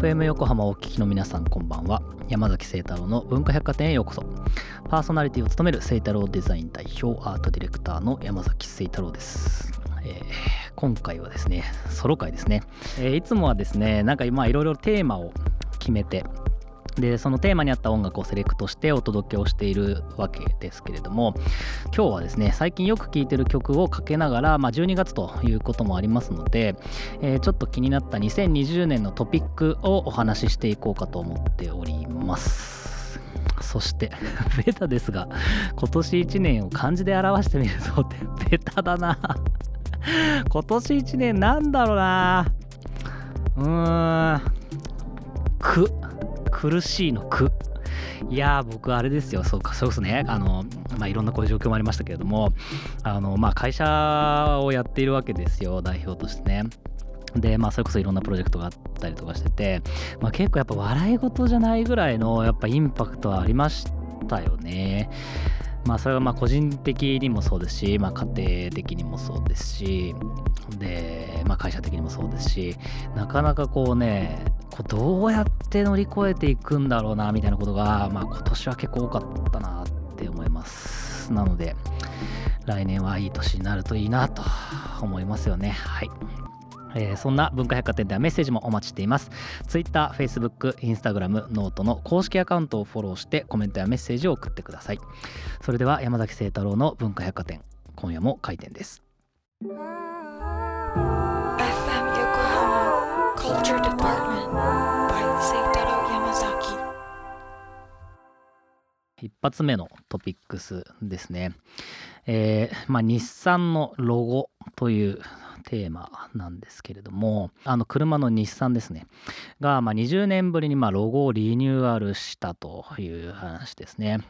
FM 横浜をお聞きの皆さんこんばんは。山崎聖太郎の文化百貨店へようこそ。パーソナリティを務める聖太郎デザイン代表アートディレクターの山崎聖太郎です、えー今回はですねソロ回ですね、えーいつもはですねなんか今いろいろテーマを決めてでそのテーマに合った音楽をセレクトしてお届けをしているわけですけれども今日はですね最近よく聴いてる曲をかけながら、まあ、12月ということもありますので、えーちょっと気になった2020年のトピックをお話ししていこうかと思っております。そして ベタですが今年1年を漢字で表してみるとってベタだな。今年1年なんだろうな。うーん。く。苦しいの苦。いや僕あれですよ。そうかそうですね。あのまあいろんなこういう状況もありましたけれどもあのまあ会社をやっているわけですよ。代表としてね。でまあそれこそいろんなプロジェクトがあったりとかしてて、まあ、結構やっぱ笑い事じゃないぐらいのやっぱインパクトはありましたよね。まあそれはまあ個人的にもそうですし、まあ、家庭的にもそうですしで、まあ、会社的にもそうですしなかなかこうねこうどうやって乗り越えていくんだろうなみたいなことが、まあ、今年は結構多かったなって思います。なので来年はいい年になるといいなと思いますよね。はい。えーそんな文化百貨店ではメッセージもお待ちしています。Twitter、Facebook、Instagram、 note の公式アカウントをフォローしてコメントやメッセージを送ってください。それでは山崎聖太郎の文化百貨店、今夜も開店です。FM Yokohama Culture Department by Seitaro Yamazaki. 一発目のトピックスですね。えーまあ、日産のロゴというテーマなんですけれども、あの車の日産ですね。が、まあ、20年ぶりにまあロゴをリニューアルしたという話ですね。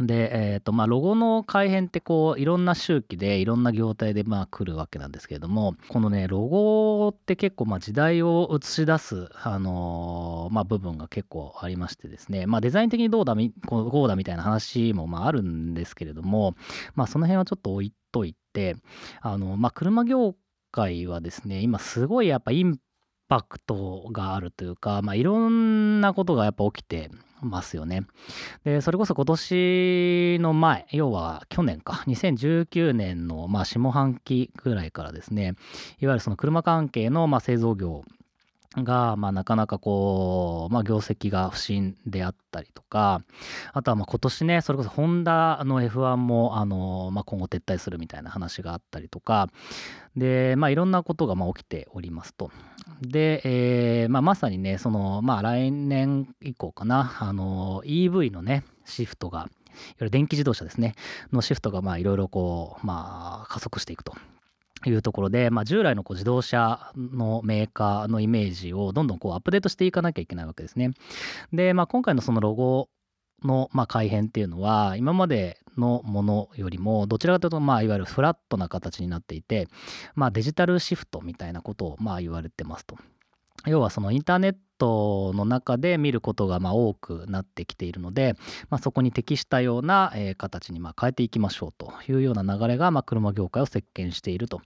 で、えーとまあ、ロゴの改変ってこういろんな周期でいろんな業態でまあ来るわけなんですけれどもこのねロゴって結構まあ時代を映し出す、あのーまあ、部分が結構ありましてですね、まあ、デザイン的にどうだみこうこうだみたいな話もまああるんですけれども、まあ、その辺はちょっと置いといてあの、まあ、車業回はですね今すごいやっぱインパクトがあるというか、まあ、いろんなことがやっぱ起きてますよね。でそれこそ今年の前要は去年か2019年のまあ下半期ぐらいからですねいわゆるその車関係のまあ製造業が、まあ、なかなかこう、まあ、業績が不振であったりとかあとはまあ今年ねそれこそホンダの F1 もあの、まあ、今後撤退するみたいな話があったりとかで、まあ、いろんなことがまあ起きておりますと。で、えーまあ、まさにねその、まあ、来年以降かなあの EV のねシフトがいわゆる電気自動車ですねのシフトがまあいろいろこう、まあ、加速していくと。いうところで、まあ、従来のこう自動車のメーカーのイメージをどんどんこうアップデートしていかなきゃいけないわけですね。で、まあ、今回のそのロゴのまあ改変っていうのは今までのものよりもどちらかというとまあいわゆるフラットな形になっていて、まあ、デジタルシフトみたいなことをまあ言われてますと。要はそのインターネットの中で見ることがま多くなってきているので、まあ、そこに適したような形にま変えていきましょうというような流れがま車業界を席巻していると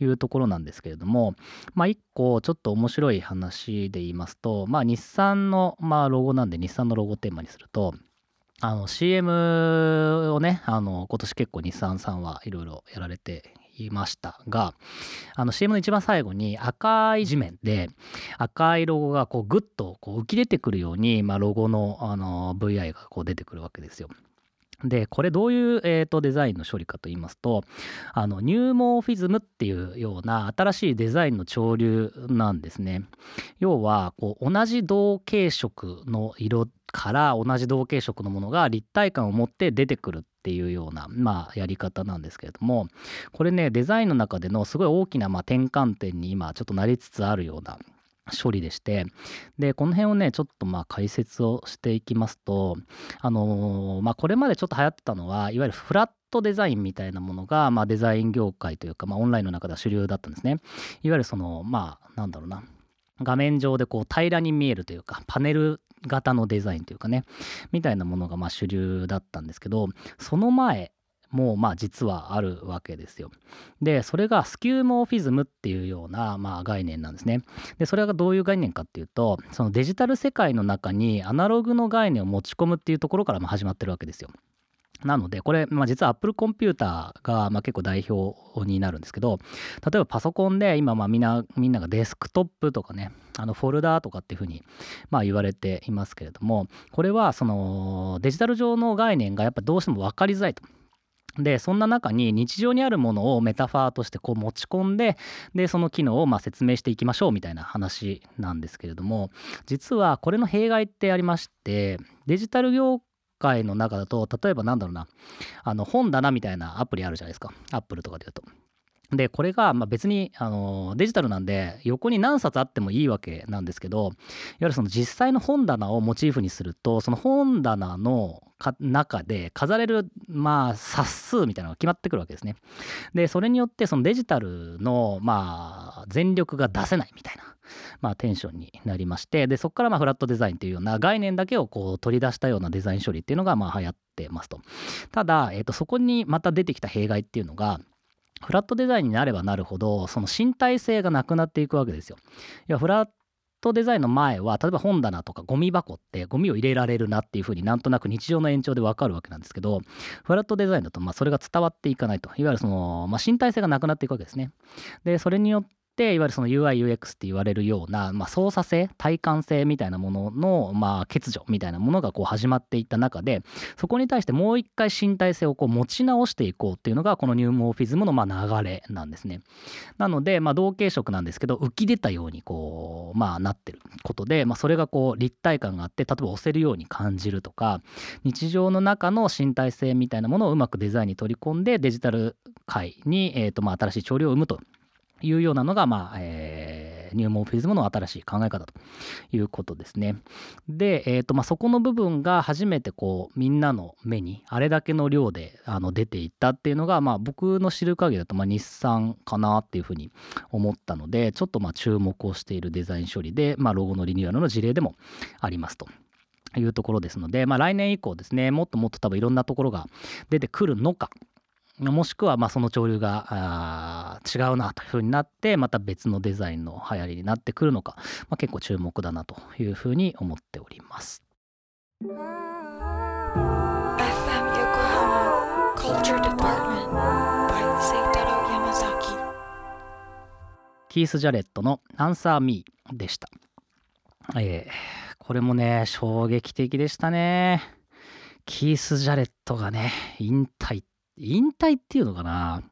いうところなんですけれども、まあ、一個ちょっと面白い話で言いますと、まあ、日産のまあロゴなんで日産のロゴテーマにするとあの CM をねあの今年結構日産さんはいろいろやられていましたがあの CM の一番最後に赤い地面で赤いロゴがこうグッとこう浮き出てくるように、まあ、ロゴのあの VI がこう出てくるわけですよ。でこれどういう、えーとデザインの処理かと言いますとあのニューモーフィズムっていうような新しいデザインの潮流なんですね。要はこう同じ同系色の色から同じ同系色のものが立体感を持って出てくるっていうような、まあ、やり方なんですけれどもこれねデザインの中でのすごい大きな、まあ、転換点に今ちょっとなりつつあるような処理でしてでこの辺をねちょっとまあ解説をしていきますとあのーまあこれまでちょっと流行ってたのはいわゆるフラットデザインみたいなものが、まあ、デザイン業界というか、まあ、オンラインの中では主流だったんですね。いわゆるそのまあなんだろうな画面上でこう平らに見えるというかパネル型のデザインというかねみたいなものがまあ主流だったんですけどその前もまあ実はあるわけですよ。でそれがスキューモーフィズムっていうようなまあ概念なんですね。でそれがどういう概念かっていうとそのデジタル世界の中にアナログの概念を持ち込むっていうところからまあ始まってるわけですよ。なので、これ、まあ、実は Apple コンピューターがまあ結構代表になるんですけど、例えばパソコンで今まあみんな、みんながデスクトップとかね、あのフォルダーとかっていうふうにまあ言われていますけれども、これはそのデジタル上の概念がやっぱどうしても分かりづらいと。でそんな中に日常にあるものをメタファーとしてこう持ち込んででその機能をま説明していきましょうみたいな話なんですけれども実はこれの弊害ってありましてデジタル業界の中だと例えばなんだろうなあの本棚みたいなアプリあるじゃないですかアップルとかで言うと。でこれがまあ別にあのデジタルなんで横に何冊あってもいいわけなんですけどいわゆるその実際の本棚をモチーフにするとその本棚の中で飾れるまあ冊数みたいなのが決まってくるわけですね。でそれによってそのデジタルのまあ全力が出せないみたいな。まあ、テンションになりましてでそこからまあフラットデザインというような概念だけをこう取り出したようなデザイン処理っていうのがまあ流行ってますと。ただ、えー、とそこにまた出てきた弊害っていうのがフラットデザインになればなるほどその身体性がなくなっていくわけですよ。いやフラットデザインの前は例えば本棚とかゴミ箱ってゴミを入れられるなっていうふうになんとなく日常の延長でわかるわけなんですけどフラットデザインだとまあそれが伝わっていかないといわゆるその、まあ、身体性がなくなっていくわけですね。でそれによっいわゆるその UIUX って言われるような、まあ、操作性体感性みたいなものの、まあ、欠如みたいなものがこう始まっていった中でそこに対してもう一回身体性をこう持ち直していこうっていうのがこのニューモーフィズムのま流れなんですね。なので、まあ、同系色なんですけど浮き出たようにこう、まあ、なってることで、まあ、それがこう立体感があって例えば押せるように感じるとか日常の中の身体性みたいなものをうまくデザインに取り込んでデジタル界に、えーとまあ、新しい潮流を生むというようなのが、まあ、えー、ニューモーフィズムの新しい考え方ということですね。で、えーとまあ、そこの部分が初めてこうみんなの目にあれだけの量であの出ていったっていうのが、まあ、僕の知る限りだと、まあ、日産かなっていうふうに思ったのでちょっとまあ注目をしているデザイン処理で、まあ、ロゴのリニューアルの事例でもありますと。いうところですので、まあ、来年以降ですねもっともっと多分いろんなところが出てくるのかもしくはまあその潮流が違うなというふうになってまた別のデザインの流行りになってくるのか、まあ、結構注目だなというふうに思っております。キース・ジャレットの「アンサー・ミー」でした。えー、これもね衝撃的でしたね。キース・ジャレットがね引退引退っていうのかな、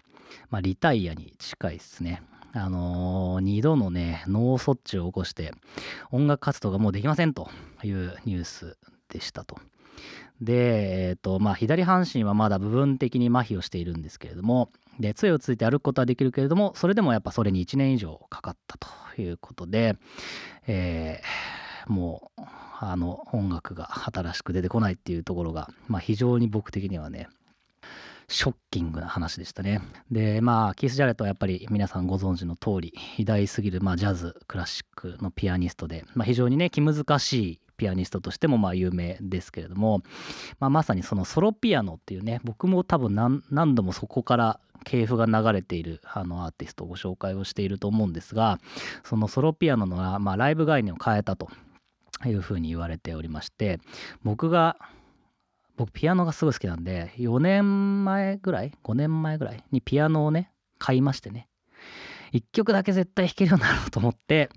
まあ、リタイアに近いですね。あのー、2度のね、脳卒中を起こして、音楽活動がもうできませんというニュースでしたと。で、えっ、ー、と、まあ、左半身はまだ部分的に麻痺をしているんですけれども、で、杖をついて歩くことはできるけれども、それでもやっぱそれに1年以上かかったということで、えー、もう、あの、音楽が新しく出てこないっていうところが、まあ、非常に僕的にはね、ショッキングな話でしたね。で、まあ、キース・ジャレットはやっぱり皆さんご存知の通り、偉大すぎる、まあ、ジャズ、クラシックのピアニストで、まあ、非常にね、気難しいピアニストとしてもまあ有名ですけれども、まあ、まさにそのソロピアノっていうね僕も多分何度もそこから系譜が流れているあのアーティストをご紹介をしていると思うんですがそのソロピアノの、まあ、ライブ概念を変えたというふうに言われておりまして僕が僕ピアノがすごい好きなんで4年前ぐらい5年前ぐらいにピアノをね買いましてね1曲だけ絶対弾けるようになろうと思って、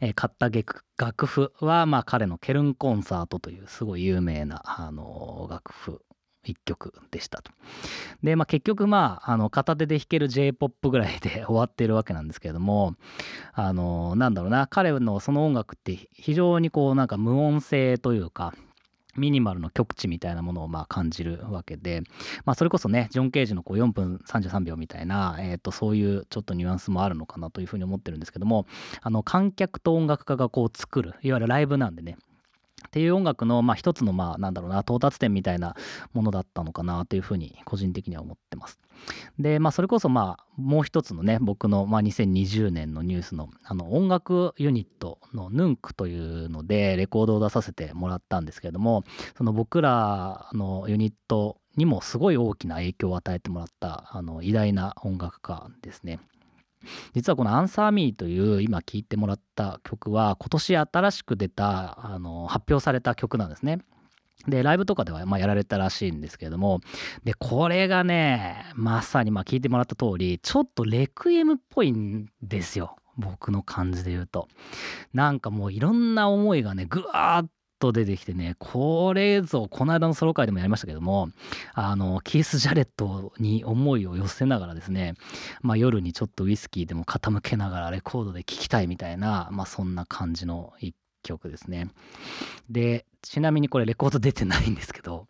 えー、買った楽譜はまあ彼のケルンコンサートというすごい有名な、あのー、楽譜1曲でしたと。で、まあ、結局まああの片手で弾ける J-POP ぐらいで 終わってるわけなんですけれどもあのなんだろうな彼のその音楽って非常にこうなんか無音性というかミニマルの極致みたいなものをまあ感じるわけで、まあ、それこそねジョン・ケージのこう4分33秒みたいな、えー、とそういうちょっとニュアンスもあるのかなというふうに思ってるんですけどもあの観客と音楽家がこう作るいわゆるライブなんでねっていう音楽のまあ一つのまあなんだろうな到達点みたいなものだったのかなというふうに個人的には思ってます。でまあそれこそまあもう一つのね僕のまあ2020年のニュースのあの音楽ユニットのヌンクというのでレコードを出させてもらったんですけれどもその僕らのユニットにもすごい大きな影響を与えてもらったあの偉大な音楽家ですね。実はこの「アンサー・ミー」という今聴いてもらった曲は今年新しく出たあの発表された曲なんですね。でライブとかではまやられたらしいんですけれども。でこれがねまさにまあ聞いてもらった通りちょっとレクイエムっぽいんですよ。僕の感じで言うと。なんかもういろんな思いがねぐわーっと出てきてねこれぞこの間のソロ会でもやりましたけどもあのキース・ジャレットに思いを寄せながらですね、まあ、夜にちょっとウイスキーでも傾けながらレコードで聴きたいみたいな、まあ、そんな感じの一曲ですね。でちなみにこれレコード出てないんですけど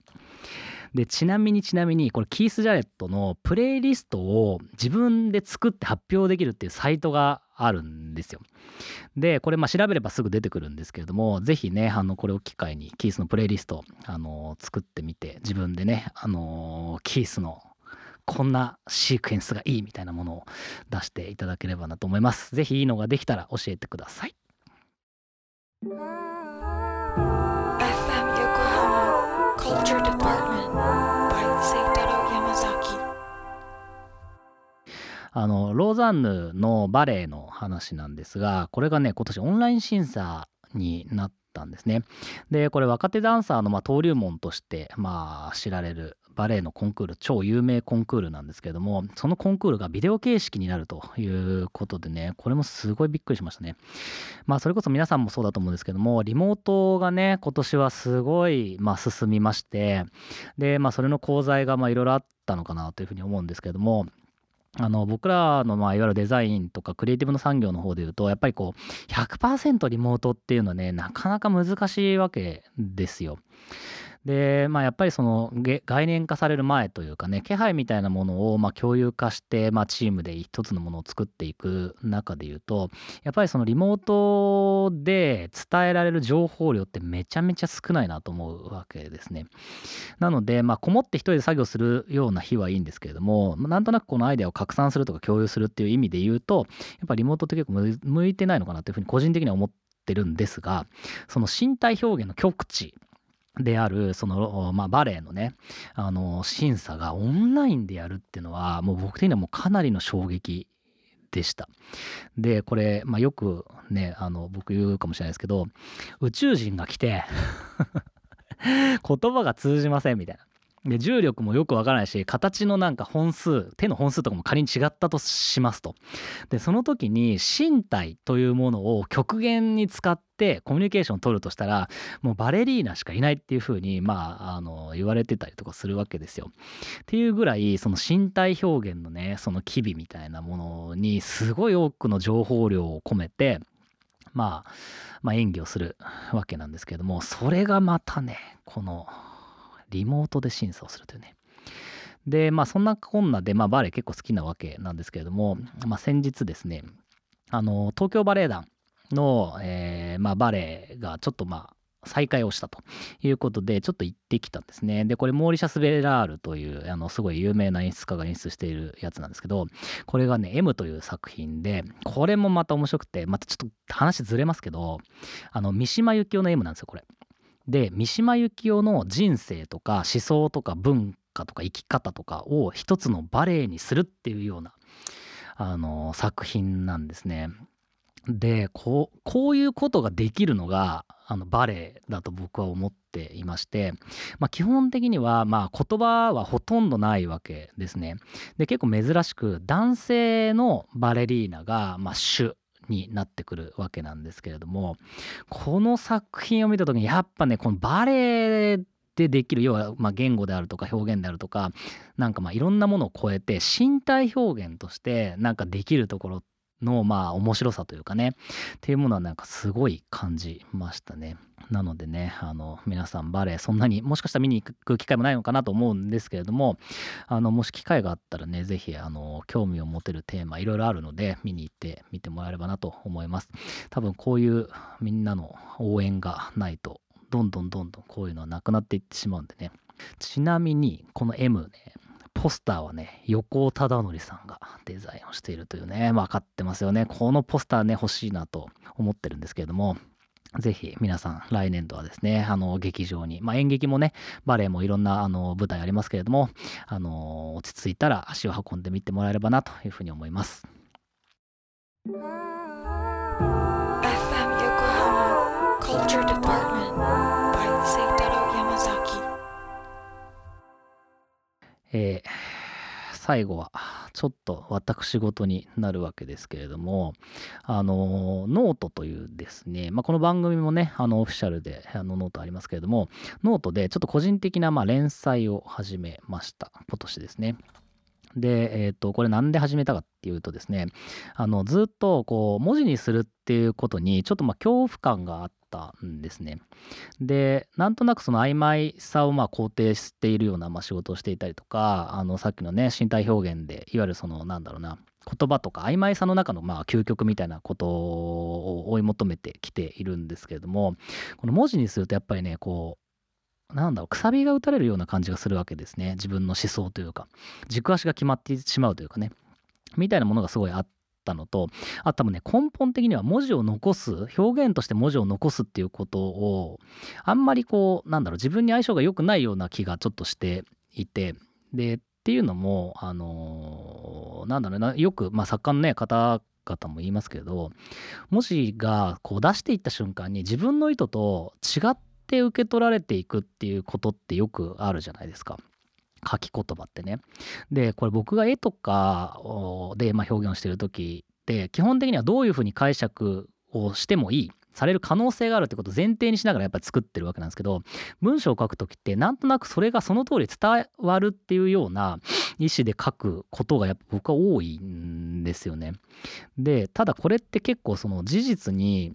でちなみにちなみにこれキース・ジャレットのプレイリストを自分で作って発表できるっていうサイトがあるんですよ。でこれまあ調べればすぐ出てくるんですけれども是非ねあのこれを機会にキースのプレイリストあの作ってみて自分でねあのキースのこんなシークエンスがいいみたいなものを出していただければなと思います。是非いいのができたら教えてください。FM Yokohama Culture Department あのローザンヌのバレエの話なんですがこれがね今年オンライン審査になったんですね。でこれ若手ダンサーのまあ登竜門としてまあ知られるバレエのコンクール超有名コンクールなんですけれどもそのコンクールがビデオ形式になるということでねこれもすごいびっくりしましたね。まあそれこそ皆さんもそうだと思うんですけどもリモートがね今年はすごいまあ進みましてでまあそれの功罪がいろいろあったのかなというふうに思うんですけれどもあの僕らのまあいわゆるデザインとかクリエイティブの産業の方でいうとやっぱりこう100%リモートっていうのはねなかなか難しいわけですよ。でまあやっぱりその概念化される前というかね気配みたいなものをま共有化して、まあ、チームで一つのものを作っていく中でいうとやっぱりそのリモートで伝えられる情報量ってめちゃめちゃ少ないなと思うわけですね。なのでまあこもって一人で作業するような日はいいんですけれどもなんとなくこのアイデアを拡散するとか共有するっていう意味で言うとやっぱリモートって結構向いてないのかなというふうに個人的には思ってるんですがその身体表現の極致であるその、まあ、バレエのねあの審査がオンラインでやるっていうのはもう僕的にはもうかなりの衝撃でした。でこれ、まあ、よくねあの僕言うかもしれないですけど宇宙人が来て 言葉が通じませんみたいな。で重力もよくわからないし形のなんか本数手の本数とかも仮に違ったとしますとでその時に身体というものを極限に使ってコミュニケーションを取るとしたらもうバレリーナしかいないっていうふうにまああの言われてたりとかするわけですよ。っていうぐらいその身体表現のねその機微みたいなものにすごい多くの情報量を込めてまあ、まあ、演技をするわけなんですけれどもそれがまたねこのリモートで審査をするというね。で、まあそんなこんなで、まあバレエ結構好きなわけなんですけれども、まあ先日ですね、あの、東京バレエ団の、えー、まあバレエがちょっとまあ再開をしたということで、ちょっと行ってきたんですね。で、これ、モーリシャス・ベラールという、あの、すごい有名な演出家が演出しているやつなんですけど、これがね、M という作品で、これもまた面白くて、またちょっと話ずれますけど、あの、三島由紀夫の M なんですよ、これ。で三島由紀夫の人生とか思想とか文化とか生き方とかを一つのバレエにするっていうようなあの作品なんですね。でこうこういうことができるのがあのバレエだと僕は思っていまして、まあ、基本的にはまあ言葉はほとんどないわけですね。で結構珍しく男性のバレリーナがまあ主になってくるわけなんですけれどもこの作品を見た時にやっぱねこのバレエでできる要はま言語であるとか表現であるとかなんかまあいろんなものを超えて身体表現としてなんかできるところっのまあ面白さというかねっていうものはなんかすごい感じましたね。なのでねあの皆さんバレエそんなにもしかしたら見に行く機会もないのかなと思うんですけれどもあのもし機会があったらね是非あの興味を持てるテーマいろいろあるので見に行ってみてもらえればなと思います。多分こういうみんなの応援がないとどんどんどんどんこういうのはなくなっていってしまうんでねちなみにこの M ねポスターはね、横尾忠則さんがデザインをしているというね、分かってますよね。このポスターね、欲しいなと思ってるんですけれども、ぜひ皆さん来年度はですね、あの劇場に、まあ、演劇もね、バレエもいろんなあの舞台ありますけれども、あの落ち着いたら足を運んでみてもらえればなというふうに思います。えー最後はちょっと私事になるわけですけれどもあのノートというですね、まあ、この番組もねあのオフィシャルであのノートありますけれどもノートでちょっと個人的なまあ連載を始めました。今年ですね。で、えっ、と、これなんで始めたかっていうとですね、あの、ずっとこう、文字にするっていうことに、ちょっとまあ、恐怖感があったんですね。で、なんとなくその曖昧さをまあ肯定しているようなまあ仕事をしていたりとか、あの、さっきのね、身体表現で、いわゆるその、なんだろうな、言葉とか曖昧さの中のまあ究極みたいなことを追い求めてきているんですけれども、この文字にするとやっぱりね、こう、なんだろう、くさびが打たれるような感じがするわけですね。自分の思想というか、軸足が決まってしまうというかね、みたいなものがすごいあったのと、あ多分ね、根本的には文字を残す、表現として文字を残すっていうことを、あんまりこう、なんだろう、自分に相性が良くないような気がちょっとしていて、で、っていうのも、あのーなんだろうな、よく、まあ、作家のね、方々も言いますけど、文字がこう出していった瞬間に自分の意図と違って受け取られていくっていうことってよくあるじゃないですか。書き言葉ってね。で、これ僕が絵とかで、ま、表現をしてる時って、基本的にはどういうふうに解釈をしてもいい。される可能性があるってことを前提にしながらやっぱり作ってるわけなんですけど文章を書く時ってなんとなくそれがその通り伝わるっていうような意思で書くことがやっぱ僕は多いんですよね。でただこれって結構その事実に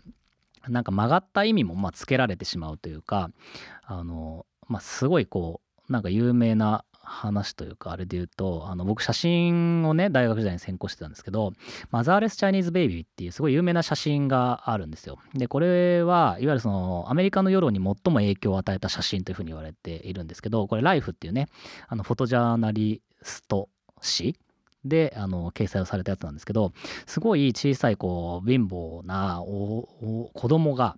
なんか曲がった意味もまあつけられてしまうというかあの、まあ、すごいこうなんか有名な話というかあれで言うとあの僕写真をね大学時代に専攻してたんですけどマザーレス・チャイニーズ・ベイビーっていうすごい有名な写真があるんですよ。でこれはいわゆるそのアメリカの世論に最も影響を与えた写真というふうに言われているんですけどこれ「ライフっていうねあのフォトジャーナリスト誌であの掲載をされたやつなんですけどすごい小さいこう貧乏なおお子供が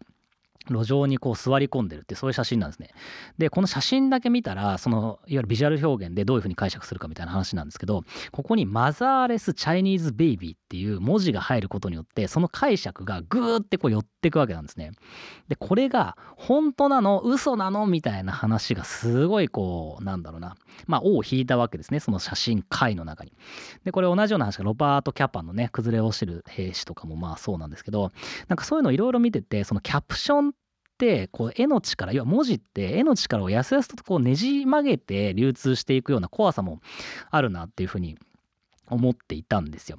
路上にこう座り込んでるってそういう写真なんですね。でこの写真だけ見たらそのいわゆるビジュアル表現でどういうふうに解釈するかみたいな話なんですけどここに「マザーレス・チャイニーズ・ベイビー」っていう文字が入ることによってその解釈がグーってこう寄ってくわけなんですね。でこれが本当なの？嘘なの？みたいな話がすごいこうなんだろうなまあ尾を引いたわけですねその写真回の中に。でこれ同じような話がロバート・キャパンのね崩れ落ちる兵士とかもまあそうなんですけどなんかそういうのいろいろ見ててそのキャプションってこう絵の力要は文字って絵の力をやすやすとこうねじ曲げて流通していくような怖さもあるなっていうふうに思っていたんですよ。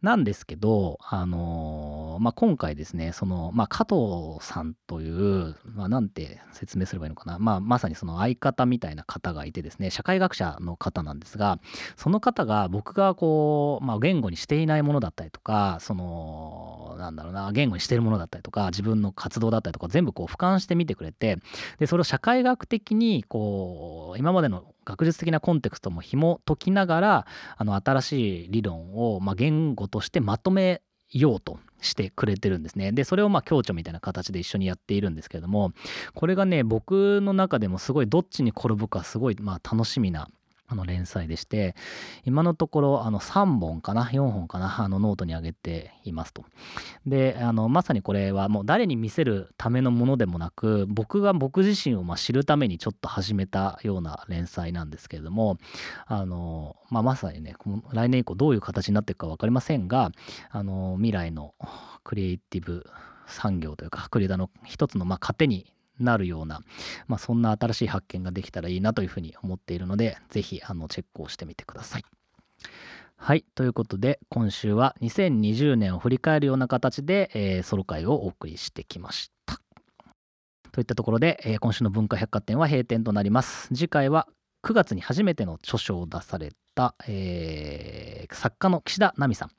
なんですけど、あのーまあ、今回ですね、その、まあ、加藤さんという、まあ、なんて説明すればいいのかな、まあ、まさにその相方みたいな方がいてですね、社会学者の方なんですが、その方が僕がこう、まあ、言語にしていないものだったりとか、その、なんだろうな、言語にしてるものだったりとか、自分の活動だったりとか、全部こう俯瞰してみてくれて、で、それを社会学的に、こう、今までの学術的なコンテクストも紐解きながら、あの、新しい理論を、まあ、言語としてまとめようとしてくれてるんですね。で、それをまあ共著みたいな形で一緒にやっているんですけれども、これがね、僕の中でもすごいどっちに転ぶかすごいまあ楽しみなあの連載でして、今のところあの3本かな、4本かな、あのノートに上げていますと。で、あのまさにこれはもう誰に見せるためのものでもなく、僕が僕自身をま知るためにちょっと始めたような連載なんですけれども、あの、まあ、まさにね、来年以降どういう形になっていくか分かりませんが、あの未来のクリエイティブ産業というか、クリエイターの一つのまあ糧になるような、まあ、そんな新しい発見ができたらいいなというふうに思っているので、ぜひあのチェックをしてみてください。はい。ということで、今週は2020年を振り返るような形で、えーソロ会をお送りしてきました。といったところで、えー今週の文化百貨店は閉店となります。次回は9月に初めての著書を出された、えー作家の岸田奈美さん。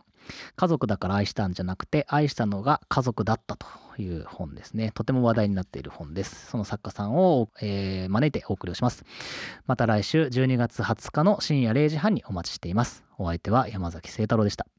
家族だから愛したんじゃなくて愛したのが家族だったという本ですね。とても話題になっている本です。その作家さんを、えー招いてお送りをします。また来週12月20日の深夜0時半にお待ちしています。お相手は山崎聖太郎でした。